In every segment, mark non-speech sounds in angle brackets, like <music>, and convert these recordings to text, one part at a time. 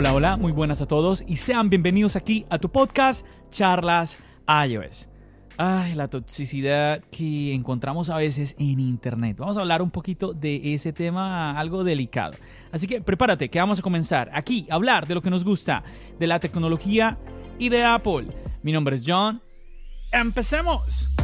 Hola, hola, muy buenas a todos y sean bienvenidos aquí a tu podcast Charlas iOS. Ay, la toxicidad que encontramos a veces en Internet. Vamos a hablar un poquito de ese tema algo delicado. Así que prepárate, que vamos a comenzar aquí a hablar de lo que nos gusta, de la tecnología y de Apple. Mi nombre es John. ¡Empecemos!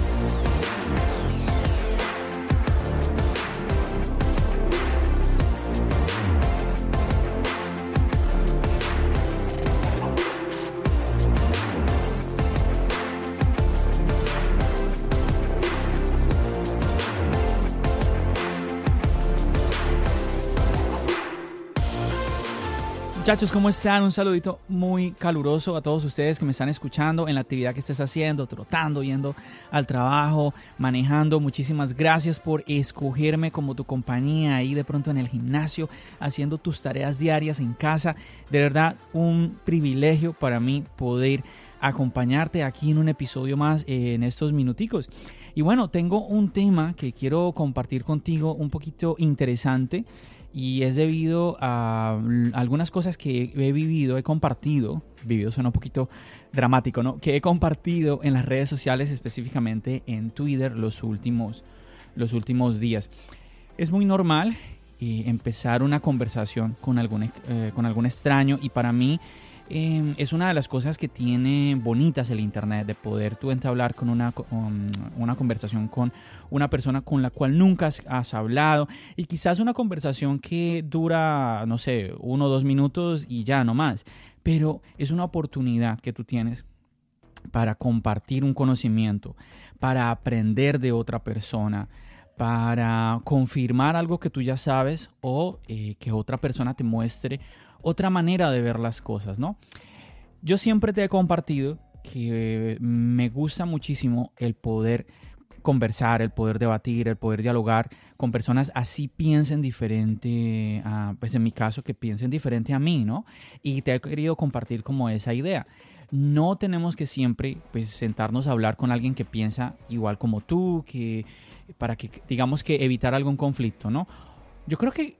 Muchachos, ¿cómo están? Un saludito muy caluroso a todos ustedes que me están escuchando en la actividad que estés haciendo, trotando, yendo al trabajo, manejando. Muchísimas gracias por escogerme como tu compañía ahí de pronto en el gimnasio, haciendo tus tareas diarias en casa. De verdad, un privilegio para mí poder acompañarte aquí en un episodio más en estos minuticos. Y bueno, tengo un tema que quiero compartir contigo un poquito interesante y es debido a algunas cosas que he vivido, he compartido, vivido suena un poquito dramático, ¿no? Que he compartido en las redes sociales, específicamente en Twitter, los últimos, los últimos días. Es muy normal eh, empezar una conversación con algún, eh, con algún extraño y para mí Em, es una de las cosas que tiene bonitas el Internet, de poder tú entablar con una, una conversación con una persona con la cual nunca has, hablado y quizás una conversación que dura, no sé, uno o dos minutos y ya no más, pero es una oportunidad que tú tienes para compartir un conocimiento, para aprender de otra persona, para confirmar algo que tú ya sabes o eh, que otra persona te muestre otra manera de ver las cosas, ¿no? Yo siempre te he compartido que me gusta muchísimo el poder conversar, el poder debatir, el poder dialogar con personas así piensen diferente, pues en mi caso que piensen diferente a mí, ¿no? Y te he querido compartir como esa idea. No tenemos que siempre pues sentarnos a hablar con alguien que piensa igual como tú, que para que digamos que evitar algún conflicto, ¿no? Yo creo que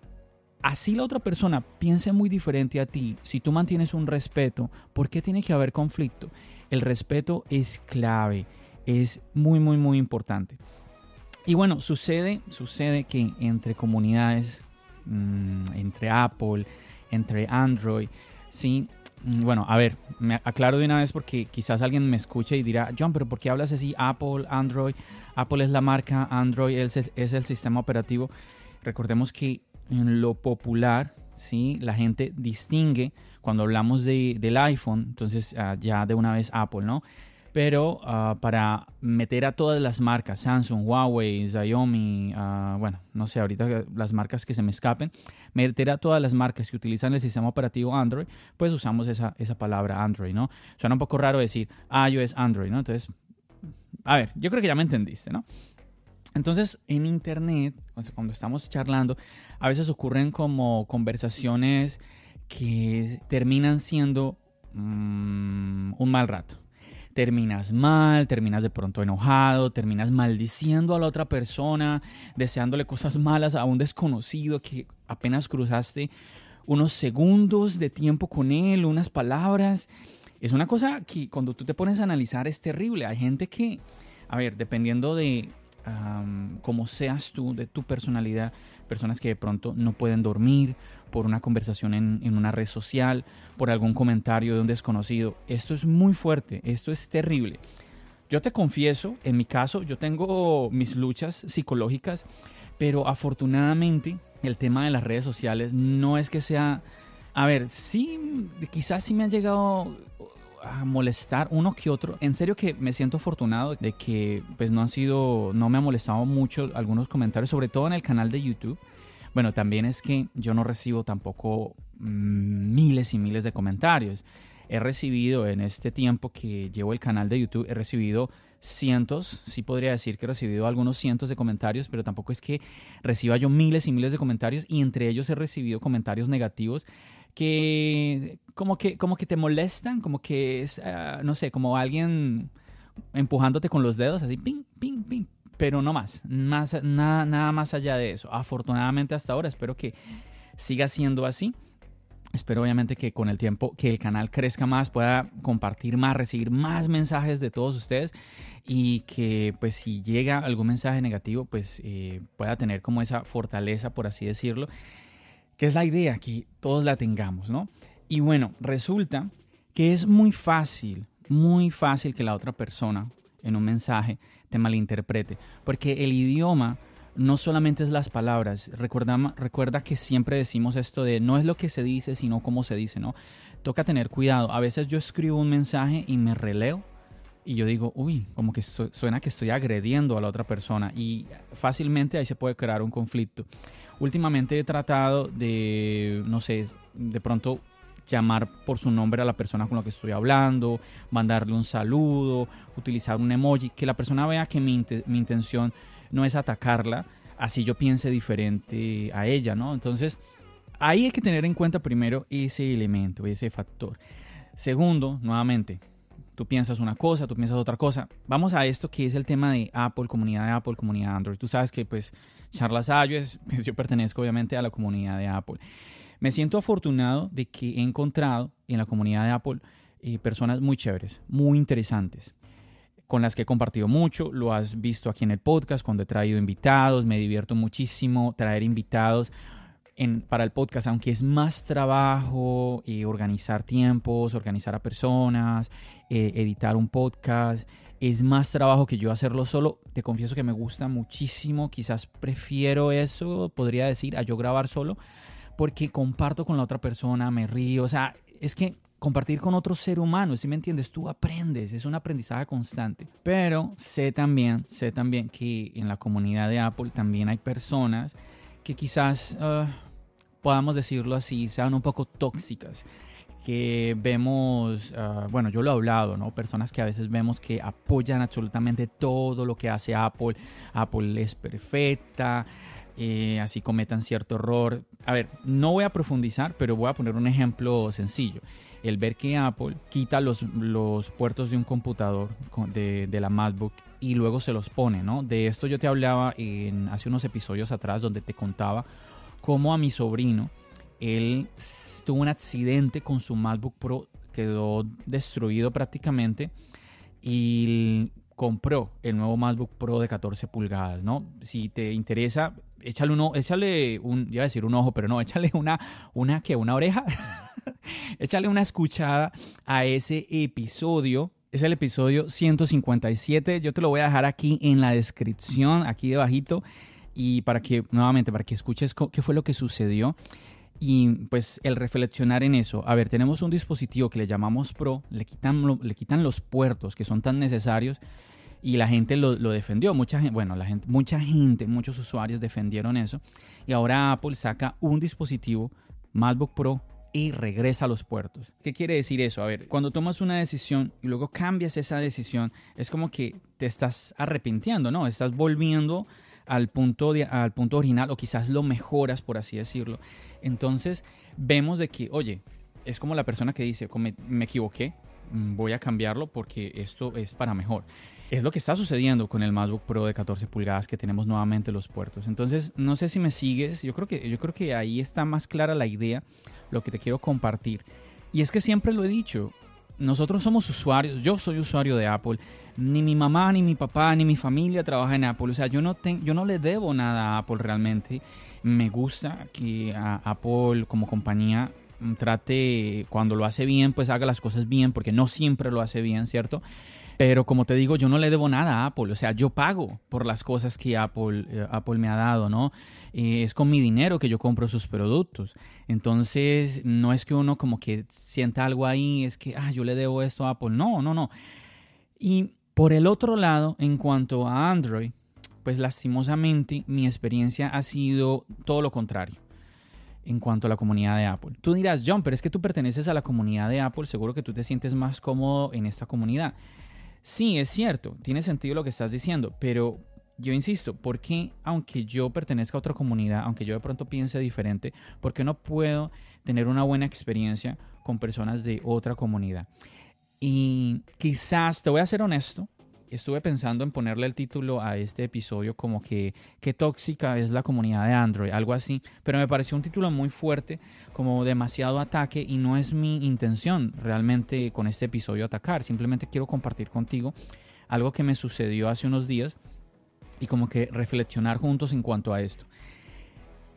así la otra persona piense muy diferente a ti, si tú mantienes un respeto, ¿por qué tiene que haber conflicto? El respeto es clave, es muy, muy, muy importante. Y bueno, sucede, sucede que entre comunidades, mm, entre Apple, entre Android, sí, mm, bueno, a ver, me aclaro de una vez porque quizás alguien me escuche y dirá, John, pero ¿por qué hablas así? Apple, Android, Apple es la marca, Android es el sistema operativo. Recordemos que en lo popular, ¿sí? La gente distingue cuando hablamos de, del iPhone, entonces ah, ya de una vez Apple, ¿no? Pero ah, para meter a todas las marcas, Samsung, Huawei, Xiaomi, uh, bueno, no sé, ahorita las marcas que se me escapen, meter a todas las marcas que utilizan el sistema operativo Android, pues usamos esa, esa palabra Android, ¿no? Suena un poco raro decir iOS Android, ¿no? Entonces, a ver, yo creo que ya me entendiste, ¿no? Entonces, en Internet, cuando estamos charlando, a veces ocurren como conversaciones que terminan siendo mm, un mal rato. Terminas mal, terminas de pronto enojado, terminas maldiciendo a la otra persona, deseándole cosas malas a un desconocido que apenas cruzaste unos segundos de tiempo con él, unas palabras. Es una cosa que cuando tú te pones a analizar es terrible. Hay gente que, a ver, dependiendo de como seas tú, de tu personalidad, personas que de pronto no pueden dormir por una conversación en, en, una red social, por algún comentario de un desconocido. Esto es muy fuerte, esto es terrible. Yo te confieso, en mi caso, yo tengo mis luchas psicológicas, pero afortunadamente el tema de las redes sociales no es que sea... A ver, sí, quizás sí me han llegado a molestar uno que otro. En serio que me siento afortunado de que pues no han sido, no me ha molestado mucho algunos comentarios, sobre todo en el canal de YouTube. Bueno, también es que yo no recibo tampoco mm, miles y miles de comentarios. He recibido en este tiempo que llevo el canal de YouTube, he recibido cientos, sí podría decir que he recibido algunos cientos de comentarios, pero tampoco es que reciba yo miles y miles de comentarios y entre ellos he recibido comentarios negativos que como que, como que te molestan, como que es, ah, no sé, como alguien empujándote con los dedos, así, ping, ping, ping, pero no más, más nada, nada más allá de eso. Afortunadamente hasta ahora, espero que siga siendo así. Espero obviamente que con el tiempo que el canal crezca más, pueda compartir más, recibir más mensajes de todos ustedes y que pues si llega algún mensaje negativo pues eh, pueda tener como esa fortaleza por así decirlo, que es la idea que todos la tengamos, ¿no? Y bueno, resulta que es muy fácil, muy fácil que la otra persona en un mensaje te malinterprete, porque el idioma no solamente es las palabras, recuerda, recuerda que siempre decimos esto de no es lo que se dice, sino cómo se dice, ¿no? Toca tener cuidado. A veces yo escribo un mensaje y me releo y yo digo, uy, como que suena que estoy agrediendo a la otra persona y fácilmente ahí se puede crear un conflicto. Últimamente he tratado de, no sé, de pronto llamar por su nombre a la persona con la que estoy hablando, mandarle un saludo, utilizar un emoji, que la persona vea que mi, mi intención no es atacarla, así yo piense diferente a ella, ¿no? Entonces, ahí hay que tener en cuenta primero ese elemento, ese factor. Segundo, nuevamente, tú piensas una cosa, tú piensas otra cosa. Vamos a esto que es el tema de Apple, comunidad de Apple, comunidad de Android. Tú sabes que pues Charlas Ayes, <laughs> pues yo pertenezco obviamente a la comunidad de Apple. Me siento afortunado de que he encontrado en la comunidad de Apple eh, personas muy chéveres, muy interesantes con las que he compartido mucho, lo has visto aquí en el podcast cuando he traído invitados, me divierto muchísimo traer invitados en, para el podcast, aunque es más trabajo eh, organizar tiempos, organizar a personas, eh, editar un podcast, es más trabajo que yo hacerlo solo. Te confieso que me gusta muchísimo, quizás prefiero eso, podría decir, a yo grabar solo, porque comparto con la otra persona, me río, o sea, es que compartir con otro ser humano, si me entiendes, tú aprendes, es un aprendizaje constante. Pero sé también, sé también que en la comunidad de Apple también hay personas que quizás, ah, podamos decirlo así, sean un poco tóxicas que vemos, ah, bueno, yo lo he hablado, ¿no? Personas que a veces vemos que apoyan absolutamente todo lo que hace Apple. Apple es perfecta, eh, así cometan cierto error. A ver, no voy a profundizar, pero voy a poner un ejemplo sencillo. El ver que Apple quita los, los puertos de un computador de, de, la MacBook y luego se los pone, ¿no? De esto yo te hablaba en, hace unos episodios atrás donde te contaba cómo a mi sobrino, él tuvo un accidente con su MacBook Pro, quedó destruido prácticamente y compró el nuevo MacBook Pro de 14 pulgadas, ¿no? Si te interesa, échale uno, échale un, iba a decir un ojo, pero no, échale una, una una oreja, <laughs> échale una escuchada a ese episodio. Es el episodio 157. Yo te lo voy a dejar aquí en la descripción, aquí debajito, y para que, nuevamente, para que escuches qué fue lo que sucedió y pues el reflexionar en eso. A ver, tenemos un dispositivo que le llamamos Pro, le quitan, le quitan los puertos que son tan necesarios y la gente lo, defendió. Mucha gente, bueno, la mucha gente, muchos usuarios defendieron eso. Y ahora Apple saca un dispositivo MacBook Pro y regresa a los puertos. ¿Qué quiere decir eso? A ver, cuando tomas una decisión y luego cambias esa decisión, es como que te estás arrepintiendo, ¿no? Estás volviendo al punto, al punto original o quizás lo mejoras, por así decirlo. Entonces, vemos de que, oye, es como la persona que dice, me, me equivoqué, voy a cambiarlo porque esto es para mejor es lo que está sucediendo con el MacBook Pro de 14 pulgadas que tenemos nuevamente los puertos. Entonces, no sé si me sigues, yo creo que yo creo que ahí está más clara la idea, lo que te quiero compartir. Y es que siempre lo he dicho, nosotros somos usuarios, yo soy usuario de Apple, ni mi mamá, ni mi papá, ni mi familia trabaja en Apple, o sea, yo no yo no le debo nada a Apple realmente. Me gusta que Apple como compañía trate cuando lo hace bien, pues haga las cosas bien, porque no siempre lo hace bien, ¿cierto? Pero como te digo, yo no le debo nada a Apple. O sea, yo pago por las cosas que Apple, eh, Apple me ha dado, ¿no? Eh, es con mi dinero que yo compro sus productos. Entonces, no es que uno como que sienta algo ahí, es que, ah, yo le debo esto a Apple. No, no, no. Y por el otro lado, en cuanto a Android, pues lastimosamente mi experiencia ha sido todo lo contrario en cuanto a la comunidad de Apple. Tú dirás, John, pero es que tú perteneces a la comunidad de Apple, seguro que tú te sientes más cómodo en esta comunidad. Sí, es cierto, tiene sentido lo que estás diciendo, pero yo insisto, ¿por qué, aunque yo pertenezca a otra comunidad, aunque yo de pronto piense diferente, por qué no puedo tener una buena experiencia con personas de otra comunidad? Y quizás, te voy a ser honesto, estuve pensando en ponerle el título a este episodio como que qué tóxica es la comunidad de Android, algo así, pero me pareció un título muy fuerte, como demasiado ataque y no es mi intención realmente con este episodio atacar, simplemente quiero compartir contigo algo que me sucedió hace unos días y como que reflexionar juntos en cuanto a esto.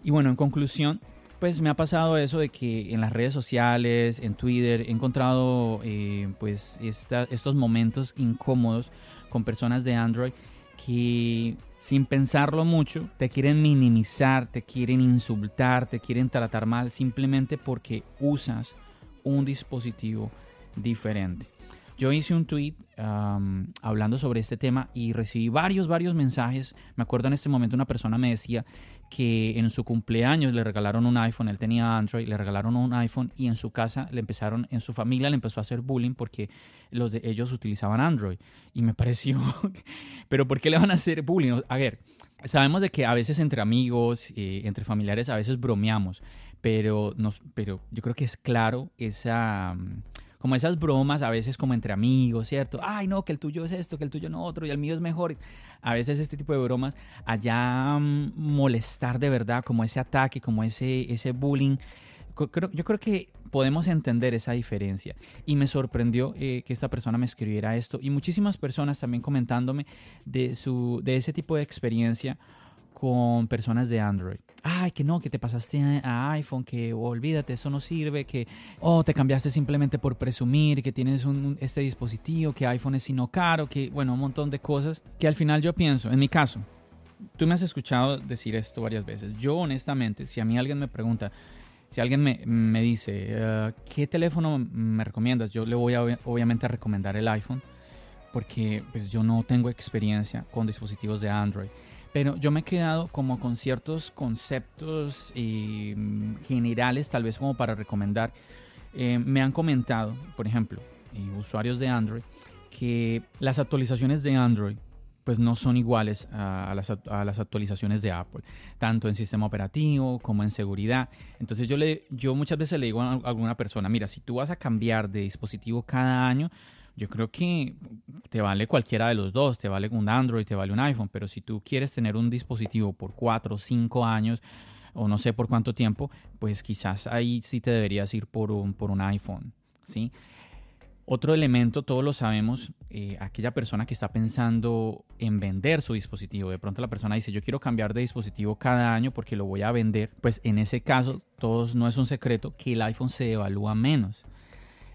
Y bueno, en conclusión, pues me ha pasado eso de que en las redes sociales, en Twitter, he encontrado eh, pues estos momentos incómodos con personas de Android que sin pensarlo mucho te quieren minimizar, te quieren insultar, te quieren tratar mal simplemente porque usas un dispositivo diferente. Yo hice un tweet hablando sobre este tema y recibí varios, varios mensajes. Me acuerdo en este momento una persona me decía que en su cumpleaños le regalaron un iPhone, él tenía Android, le regalaron un iPhone y en su casa le empezaron, en su familia le empezó a hacer bullying porque los de ellos utilizaban Android. Y me <laughs> pareció, pero ¿por qué le van a hacer bullying? A ver, sabemos de que a veces entre amigos, eh, entre familiares, a veces bromeamos, pero, nos, pero yo creo que es claro esa como esas bromas a veces como entre amigos, ¿cierto? Ay, no, que el tuyo es esto, que el tuyo no otro y el mío es mejor. A veces este tipo de bromas, allá mm, molestar de verdad, como ese ataque, como ese, ese bullying. yo creo que podemos entender esa diferencia. Y me sorprendió eh, que esta persona me escribiera esto y muchísimas personas también comentándome de, su, de ese tipo de experiencia con personas de Android. Ay, que no, que te pasaste a iPhone, que olvídate, eso no sirve, que oh, te cambiaste simplemente por presumir, que tienes este dispositivo, que iPhone es sino caro, que bueno, un montón de cosas que al final yo pienso, en mi caso, tú me has escuchado decir esto varias veces. Yo honestamente, si a mí alguien me pregunta, si alguien me, me dice, eh, ¿qué teléfono me recomiendas? Yo le voy a, obviamente a recomendar el iPhone porque pues yo no tengo experiencia con dispositivos de Android. Pero yo me he quedado como con ciertos conceptos eh, generales, tal vez como para recomendar. Eh, me han comentado, por ejemplo, eh, usuarios de Android, que las actualizaciones de Android pues no son iguales a, las, a, las, actualizaciones de Apple, tanto en sistema operativo como en seguridad. Entonces yo, le, yo muchas veces le digo a alguna persona, mira, si tú vas a cambiar de dispositivo cada año, yo creo que te vale cualquiera de los dos, te vale un Android, te vale un iPhone, pero si tú quieres tener un dispositivo por cuatro o cinco años, o no sé por cuánto tiempo, pues quizás ahí sí te deberías ir por un, por un iPhone, ¿sí? Otro elemento, todos lo sabemos, eh, aquella persona que está pensando en vender su dispositivo, de pronto la persona dice, yo quiero cambiar de dispositivo cada año porque lo voy a vender, pues en ese caso, todos no es un secreto que el iPhone se evalúa menos.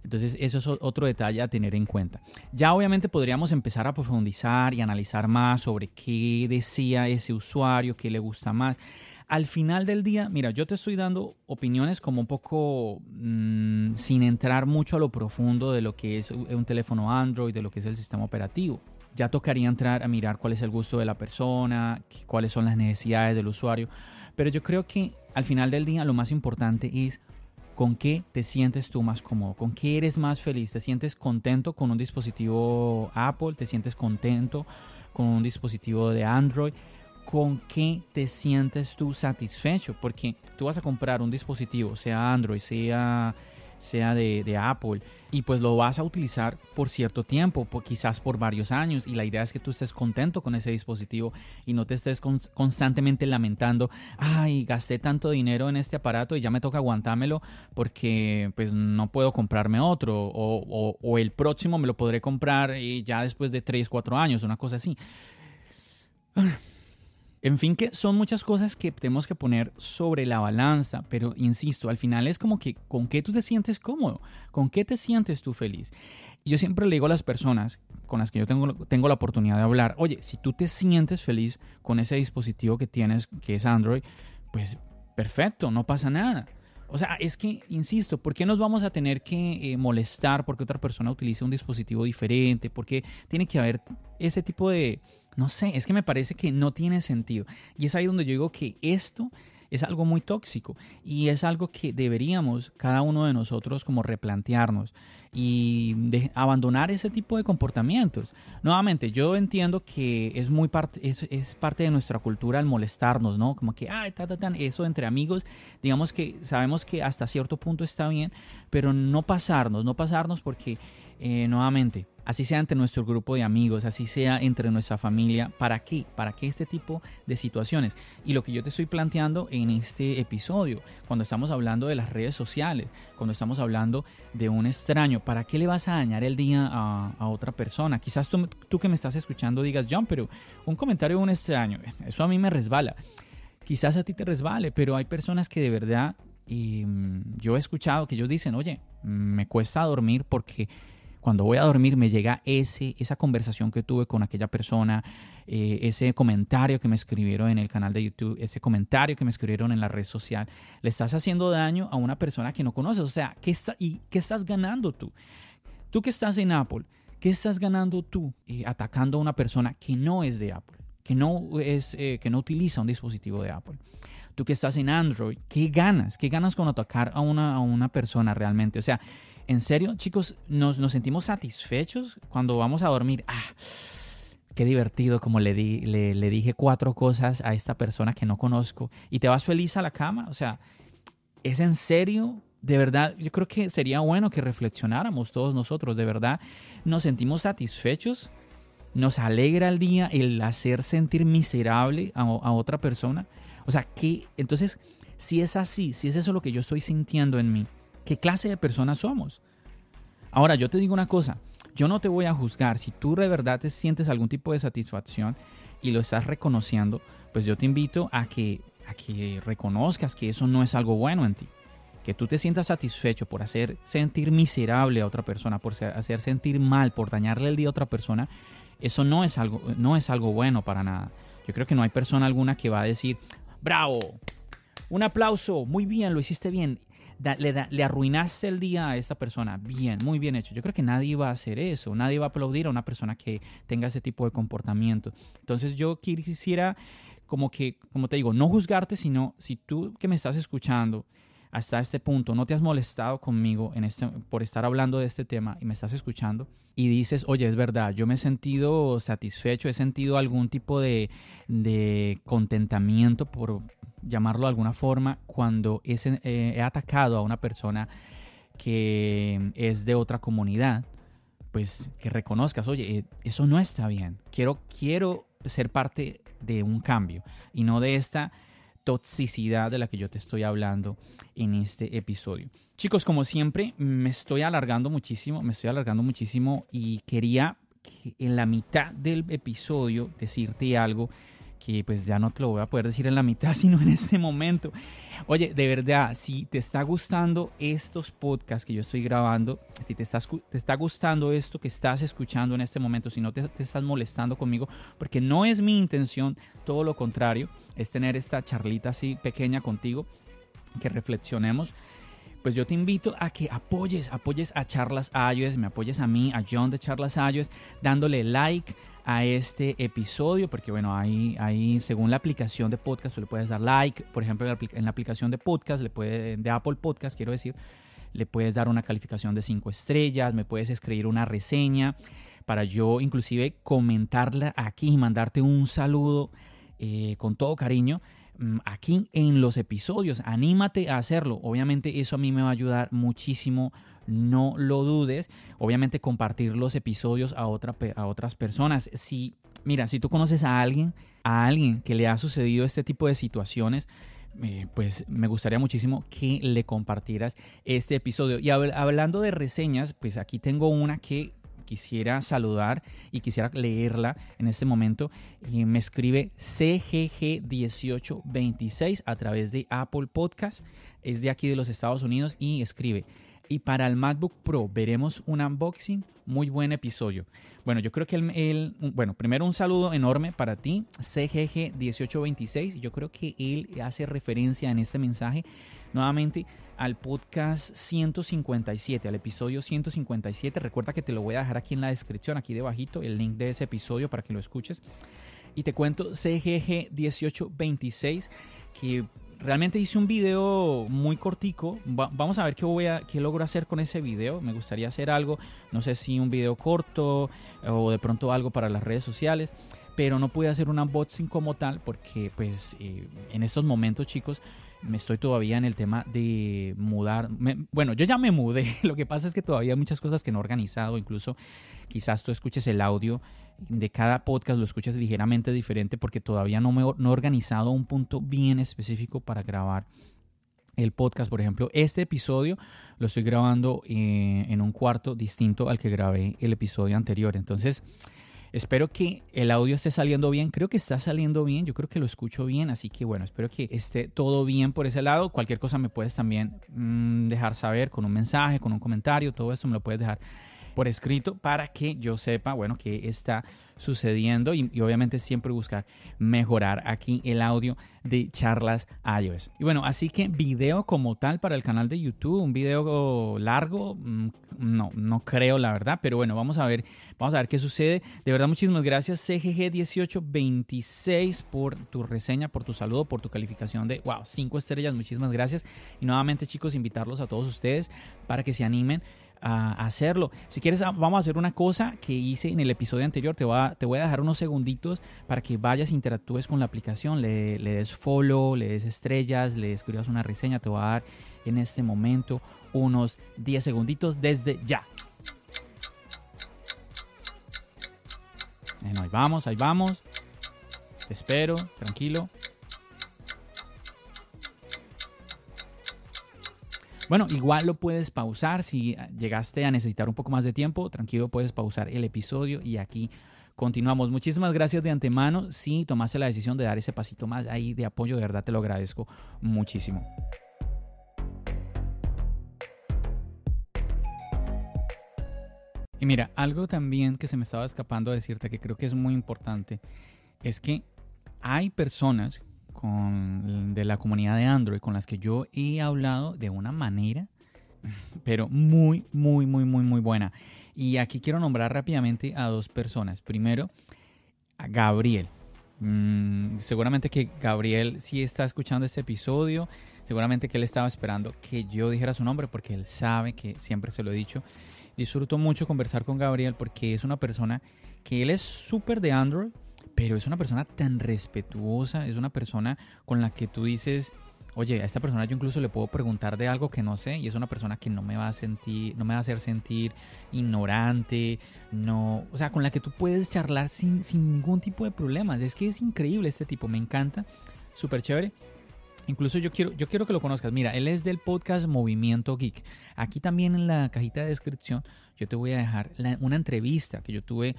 Entonces, eso es otro detalle a tener en cuenta. Ya obviamente podríamos empezar a profundizar y analizar más sobre qué decía ese usuario, qué le gusta más. Al final del día, mira, yo te estoy dando opiniones como un poco mm, sin entrar mucho a lo profundo de lo que es un teléfono Android, de lo que es el sistema operativo. Ya tocaría entrar a mirar cuál es el gusto de la persona, cuáles son las necesidades del usuario. Pero yo creo que al final del día lo más importante es ¿Con qué te sientes tú más cómodo? ¿Con qué eres más feliz? ¿Te sientes contento con un dispositivo Apple? ¿Te sientes contento con un dispositivo de Android? ¿Con qué te sientes tú satisfecho? Porque tú vas a comprar un dispositivo, sea Android, sea sea de, Apple, y pues lo vas a utilizar por cierto tiempo, quizás por varios años, y la idea es que tú estés contento con ese dispositivo y no te estés constantemente lamentando, ay, gasté tanto dinero en este aparato y ya me toca aguantármelo porque pues no puedo comprarme otro, o, el próximo me lo podré comprar y ya después de 3, 4 años, una cosa así. En fin, que son muchas cosas que tenemos que poner sobre la balanza, pero insisto, al final es como que con qué tú te sientes cómodo, con qué te sientes tú feliz. yo siempre le digo a las personas con las que yo tengo, tengo la oportunidad de hablar, oye, si tú te sientes feliz con ese dispositivo que tienes, que es Android, pues perfecto, no pasa nada. O sea, es que, insisto, ¿por qué nos vamos a tener que eh, molestar porque otra persona utilice un dispositivo diferente? Porque tiene que haber ese tipo de... No sé, es que me parece que no tiene sentido. Y es ahí donde yo digo que esto es algo muy tóxico y es algo que deberíamos cada uno de nosotros como replantearnos y abandonar ese tipo de comportamientos. Nuevamente, yo entiendo que es muy parte, es, es parte de nuestra cultura el molestarnos, ¿no? Como que, ay, ta, ta, ta, eso entre amigos, digamos que sabemos que hasta cierto punto está bien, pero no pasarnos, no pasarnos porque, eh, nuevamente, así sea entre nuestro grupo de amigos, así sea entre nuestra familia. ¿Para qué? ¿Para qué este tipo de situaciones? Y lo que yo te estoy planteando en este episodio, cuando estamos hablando de las redes sociales, cuando estamos hablando de un extraño, ¿para qué le vas a dañar el día a, otra persona? Quizás tú, que me estás escuchando digas, John, pero un comentario de un extraño, eso a mí me resbala. Quizás a ti te resbale, pero hay personas que de verdad, y, mm, yo he escuchado que ellos dicen, oye, me cuesta dormir porque cuando voy a dormir me llega ese, esa conversación que tuve con aquella persona, eh, ese comentario que me escribieron en el canal de YouTube, ese comentario que me escribieron en la red social. Le estás haciendo daño a una persona que no conoces. O sea, ¿qué, está, y, ¿qué estás ganando tú? Tú que estás en Apple, ¿qué estás ganando tú eh, atacando a una persona que no es de Apple? Que no, es, eh, que no utiliza un dispositivo de Apple tú que estás en Android, ¿qué ganas? ¿Qué ganas con atacar a una, a una persona realmente? O sea, en serio, chicos, nos, sentimos satisfechos cuando vamos a dormir. Ah, qué divertido, como le, di, le, le, dije cuatro cosas a esta persona que no conozco y te vas feliz a la cama. O sea, ¿es en serio? De verdad, yo creo que sería bueno que reflexionáramos todos nosotros. De verdad, nos sentimos satisfechos. Nos alegra el día el hacer sentir miserable a, a otra persona. O sea, que entonces, si es así, si es eso lo que yo estoy sintiendo en mí, qué clase de personas somos. Ahora, yo te digo una cosa, yo no te voy a juzgar. Si tú de verdad te sientes algún tipo de satisfacción y lo estás reconociendo, pues yo te invito a que, a que reconozcas que eso no es algo bueno en ti. Que tú te sientas satisfecho por hacer sentir miserable a otra persona, por hacer sentir mal, por dañarle el día a otra persona, eso no es algo, no es algo bueno para nada. Yo creo que no hay persona alguna que va a decir, bravo, un aplauso, muy bien, lo hiciste bien le, arruinaste el día a esta persona. Bien, muy bien hecho. Yo creo que nadie va a hacer eso. Nadie va a aplaudir a una persona que tenga ese tipo de comportamiento. Entonces yo quisiera, como que, como te digo, no juzgarte, sino si tú que me estás escuchando hasta este punto no te has molestado conmigo este, por estar hablando de este tema y me estás escuchando y dices, oye, es verdad, yo me he sentido satisfecho, he sentido algún tipo de, contentamiento por, llamarlo de alguna forma, cuando eh, he atacado a una persona que es de otra comunidad, pues que reconozcas, oye, eh, eso no está bien. Quiero, quiero ser parte de un cambio y no de esta toxicidad de la que yo te estoy hablando en este episodio. Chicos, como siempre, me estoy alargando muchísimo, me estoy alargando muchísimo y quería en la mitad del episodio decirte algo que pues ya no te lo voy a poder decir en la mitad, <laughs> sino en este momento. Oye, de verdad, si te está gustando estos podcasts que yo estoy grabando, si te, estás, te está gustando esto que estás escuchando en este momento, si no te, te estás molestando conmigo, porque no es mi intención, todo lo contrario, es tener esta charlita así pequeña contigo, que reflexionemos pues yo te invito a que apoyes, apoyes a Charlas iOS, me apoyes a mí, a John de Charlas iOS, dándole like, a este episodio, porque bueno, ahí, ahí según la aplicación de podcast, tú le puedes dar like, por ejemplo, en la aplicación de podcast, le puede, de Apple Podcast, quiero decir, le puedes dar una calificación de 5 estrellas, me puedes escribir una reseña para yo inclusive comentarla aquí y mandarte un saludo eh, con todo cariño aquí en los episodios. Anímate a hacerlo. Obviamente eso a mí me va a ayudar muchísimo no lo dudes. Obviamente compartir los episodios a otras personas. Si, mira, si tú conoces a alguien, a alguien que le ha sucedido este tipo de situaciones, eh, pues me gustaría muchísimo que le compartieras este episodio. Y hablando de reseñas, pues aquí tengo una que quisiera saludar y quisiera leerla en este momento. Y me escribe CGG1826 a través de Apple Podcast. Es de aquí de los Estados Unidos y escribe. Y para el MacBook Pro veremos un unboxing, muy buen episodio. Bueno, yo creo que él, bueno, primero un saludo enorme para ti, CGG1826. Yo creo que él hace referencia en este mensaje nuevamente al podcast 157, al episodio 157. Recuerda que te lo voy a dejar aquí en la descripción, aquí debajito, el link de ese episodio para que lo escuches. Y te cuento CGG1826 que realmente hice un video muy cortico. vamos a ver qué, voy a, qué logro hacer con ese video. Me gustaría hacer algo, no sé si un video corto o de pronto algo para las redes sociales. Pero no pude hacer un unboxing como tal porque pues eh, en estos momentos chicos me estoy todavía en el tema de mudar. bueno, yo ya me mudé. <laughs> Lo que pasa es que todavía hay muchas cosas que no he organizado. Incluso quizás tú escuches el audio de cada podcast, lo escuches ligeramente diferente porque todavía no, me, no he organizado un punto bien específico para grabar el podcast. Por ejemplo, este episodio lo estoy grabando eh, en un cuarto distinto al que grabé el episodio anterior. Entonces Espero que el audio esté saliendo bien. Creo que está saliendo bien. Yo creo que lo escucho bien. Así que bueno, espero que esté todo bien por ese lado. Cualquier cosa me puedes también mm, dejar saber con un mensaje, con un comentario. Todo eso me lo puedes dejar por escrito para que yo sepa, bueno, qué está sucediendo y, obviamente siempre buscar mejorar aquí el audio de charlas iOS. Y bueno, así que video como tal para el canal de YouTube, un video largo, mm, no, no creo la verdad, pero bueno, vamos a ver, vamos a ver qué sucede. De verdad, muchísimas gracias CGG1826 por tu reseña, por tu saludo, por tu calificación de, wow, 5 estrellas, muchísimas gracias. Y nuevamente chicos, invitarlos a todos ustedes para que se animen a hacerlo. Si quieres, ah, vamos a hacer una cosa que hice en el episodio anterior. Te voy a, te voy a dejar unos segunditos para que vayas interactúes con la aplicación. Le, des follow, le des estrellas, le escribas una reseña. Te voy a dar en este momento unos 10 segunditos desde ya. Bueno, ahí vamos, ahí vamos. Te espero, tranquilo. Bueno, igual lo puedes pausar si llegaste a necesitar un poco más de tiempo, tranquilo, puedes pausar el episodio y aquí continuamos. Muchísimas gracias de antemano si tomaste la decisión de dar ese pasito más ahí de apoyo, de verdad te lo agradezco muchísimo. Y mira, algo también que se me estaba escapando a decirte que creo que es muy importante es que hay personas de la comunidad de Android con las que yo he hablado de una manera, pero muy, muy, muy, muy, muy buena. Y aquí quiero nombrar rápidamente a dos personas. Primero, a Gabriel. Mm, seguramente que Gabriel sí está escuchando este episodio. Seguramente que él estaba esperando que yo dijera su nombre porque él sabe que siempre se lo he dicho. Disfruto mucho conversar con Gabriel porque es una persona que él es súper de Android, pero es una persona tan respetuosa, es una persona con la que tú dices, oye, a esta persona yo incluso le puedo preguntar de algo que no sé y es una persona que no me va a sentir, no me va a hacer sentir ignorante, no, o sea, con la que tú puedes charlar sin, sin ningún tipo de problemas. Es que es increíble este tipo, me encanta, súper chévere. Incluso yo quiero, yo quiero que lo conozcas. Mira, él es del podcast Movimiento Geek. Aquí también en la cajita de descripción yo te voy a dejar una entrevista que yo tuve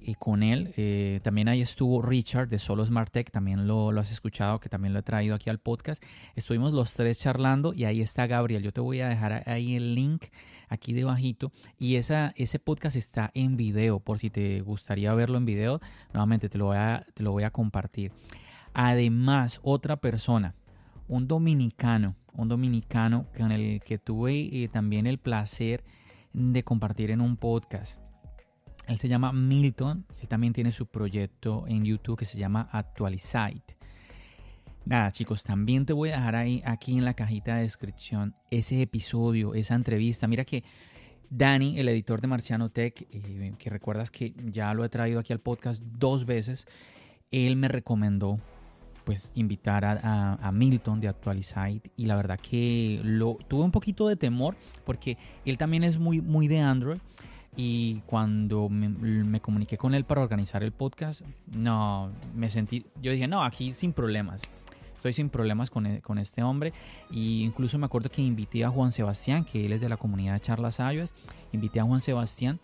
y con él. Eh, también ahí estuvo Richard de Solo Smart Tech, también lo, has escuchado, que también lo he traído aquí al podcast. Estuvimos los tres charlando y ahí está Gabriel. Yo te voy a dejar ahí el link aquí debajito y esa, ese podcast está en video, por si te gustaría verlo en video, nuevamente te lo voy a, te lo voy a compartir. Además, otra persona, un dominicano, un dominicano con el que tuve eh, también el placer de compartir en un podcast él se llama Milton, él también tiene su proyecto en YouTube que se llama Actualizite. Nada, chicos, también te voy a dejar ahí aquí en la cajita de descripción ese episodio, esa entrevista. Mira que Dani, el editor de Marciano Tech, eh, que recuerdas que ya lo he traído aquí al podcast dos veces, él me recomendó pues invitar a, Milton de Actualizite y la verdad que lo tuve un poquito de temor porque él también es muy, muy de Android y cuando me, comuniqué con él para organizar el podcast, no, me sentí, yo dije, no, aquí sin problemas. Estoy sin problemas con, e, con este hombre. Y incluso me acuerdo que invité a Juan Sebastián, que él es de la comunidad de Charlas iOS. Invité a Juan Sebastián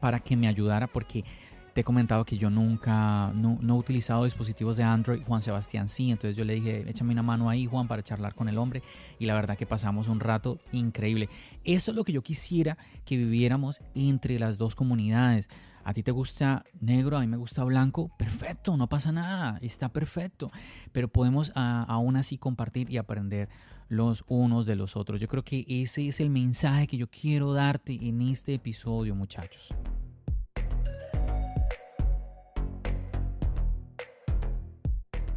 para que me ayudara porque te he comentado que yo nunca, no, he utilizado dispositivos de Android, Juan Sebastián sí, entonces yo le dije, échame una mano ahí, Juan, para charlar con el hombre, y la verdad que pasamos un rato increíble. Eso es lo que yo quisiera que viviéramos entre las dos comunidades. A ti te gusta negro, a mí me gusta blanco, perfecto, no pasa nada, está perfecto, pero podemos aún así compartir y aprender los unos de los otros. Yo creo que ese es el mensaje que yo quiero darte en este episodio, muchachos.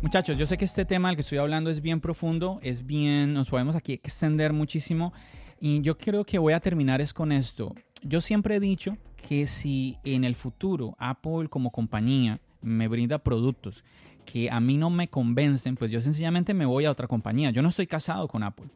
Muchachos, yo sé que este tema del que estoy hablando es bien profundo, es bien, nos podemos aquí extender muchísimo y yo creo que voy a terminar es con esto. Yo siempre he dicho que si en el futuro Apple como compañía me brinda productos que a mí no me convencen, pues yo sencillamente me voy a otra compañía. Yo no estoy casado con Apple.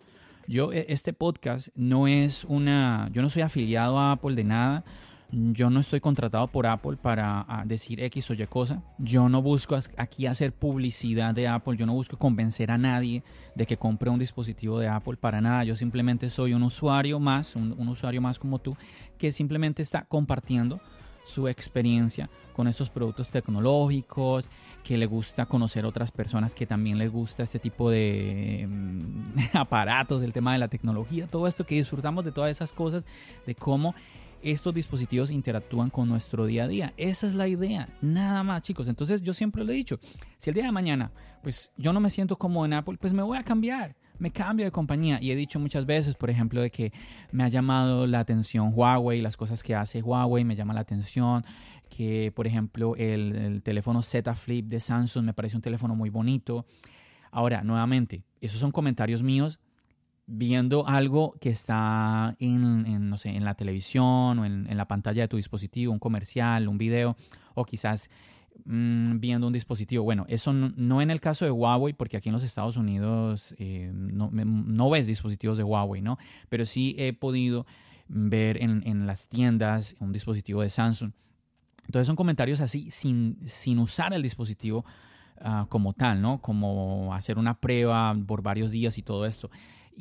Yo, e, este podcast no es una, yo no soy afiliado a Apple de nada. Yo no estoy contratado por Apple para ah, decir X o Y cosa. Yo no busco aquí hacer publicidad de Apple. Yo no busco convencer a nadie de que compre un dispositivo de Apple para nada. Yo simplemente soy un usuario más, un, usuario más como tú, que simplemente está compartiendo su experiencia con estos productos tecnológicos, que le gusta conocer otras personas que también les gusta este tipo de mm, <laughs> aparatos, del tema de la tecnología, todo esto que disfrutamos de todas esas cosas, de cómo estos dispositivos interactúan con nuestro día a día. Esa es la idea, nada más chicos. Entonces yo siempre lo he dicho, si el día de mañana pues yo no me siento como en Apple, pues me voy a cambiar. Me cambio de compañía y he dicho muchas veces, por ejemplo, de que me ha llamado la atención Huawei, las cosas que hace Huawei me llama la atención, que por ejemplo el, el teléfono Z Flip de Samsung me parece un teléfono muy bonito. Ahora, nuevamente, esos son comentarios míos viendo algo que está en, no sé, en la televisión o en, la pantalla de tu dispositivo, un comercial, un video, o quizás mm, viendo un dispositivo. Bueno, eso no, en el caso de Huawei, porque aquí en los Estados Unidos eh, no, no, ves dispositivos de Huawei, ¿no? Pero sí he podido ver en, las tiendas un dispositivo de Samsung. Entonces son comentarios así sin, sin usar el dispositivo ah, como tal, ¿no? Como hacer una prueba por varios días y todo esto.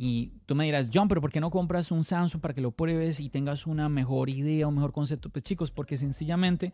Y tú me dirás, John, pero ¿por qué no compras un Samsung para que lo pruebes y tengas una mejor idea, un mejor concepto? Pues chicos, porque sencillamente,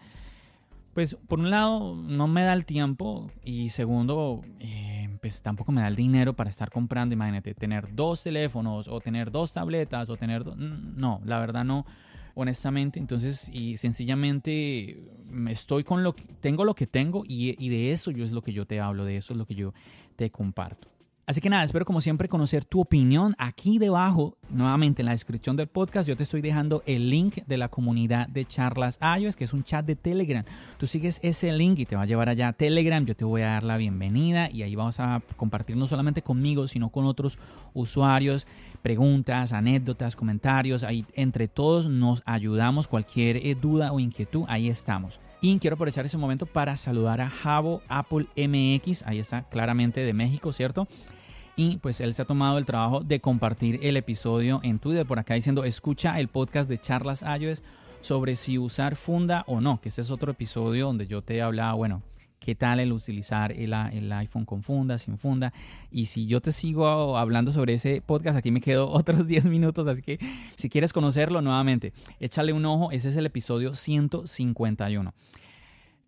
pues por un lado no me da el tiempo y segundo, eh, pues tampoco me da el dinero para estar comprando, imagínate, tener dos teléfonos o tener dos tabletas o tener... No, la verdad no, honestamente. Entonces, y sencillamente estoy con lo que tengo lo que tengo y, y de eso yo es lo que yo te hablo, de eso es lo que yo te comparto. Así que nada, espero como siempre conocer tu opinión. Aquí debajo, nuevamente en la descripción del podcast, yo te estoy dejando el link de la comunidad de charlas iOS, que es un chat de Telegram. Tú sigues ese link y te va a llevar allá a Telegram. Yo te voy a dar la bienvenida y ahí vamos a compartir no solamente conmigo, sino con otros usuarios, preguntas, anécdotas, comentarios. Ahí entre todos nos ayudamos. Cualquier eh, duda o inquietud, ahí estamos. Y quiero aprovechar ese momento para saludar a Javo Apple MX, ahí está claramente de México, ¿cierto? Y pues él se ha tomado el trabajo de compartir el episodio en Twitter por acá diciendo, escucha el podcast de Charlas iOS sobre si usar funda o no, que este es otro episodio donde yo te he hablado, bueno, qué tal el utilizar el, el, iPhone con funda, sin funda. Y si yo te sigo hablando sobre ese podcast, aquí me quedo <laughs> otros 10 minutos, así que si quieres conocerlo nuevamente, échale un ojo, ese es el episodio 151.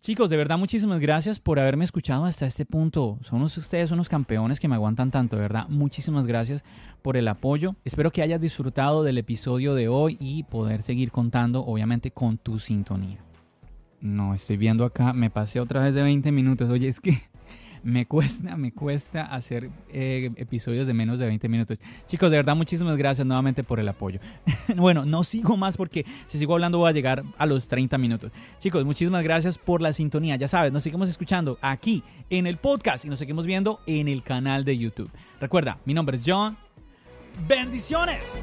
Chicos, de verdad muchísimas gracias por haberme escuchado hasta este punto. Son ustedes unos campeones que me aguantan tanto, de verdad. Muchísimas gracias por el apoyo. Espero que hayas disfrutado del episodio de hoy y poder seguir contando, obviamente, con tu sintonía. No, estoy viendo acá, me pasé otra vez de 20 minutos. Oye, es que me cuesta, me cuesta hacer eh, episodios de menos de 20 minutos. Chicos, de verdad, muchísimas gracias nuevamente por el apoyo. <laughs> bueno, no sigo más porque si sigo hablando voy a llegar a los 30 minutos. Chicos, muchísimas gracias por la sintonía. Ya sabes, nos seguimos escuchando aquí en el podcast y nos seguimos viendo en el canal de YouTube. Recuerda, mi nombre es John. Bendiciones.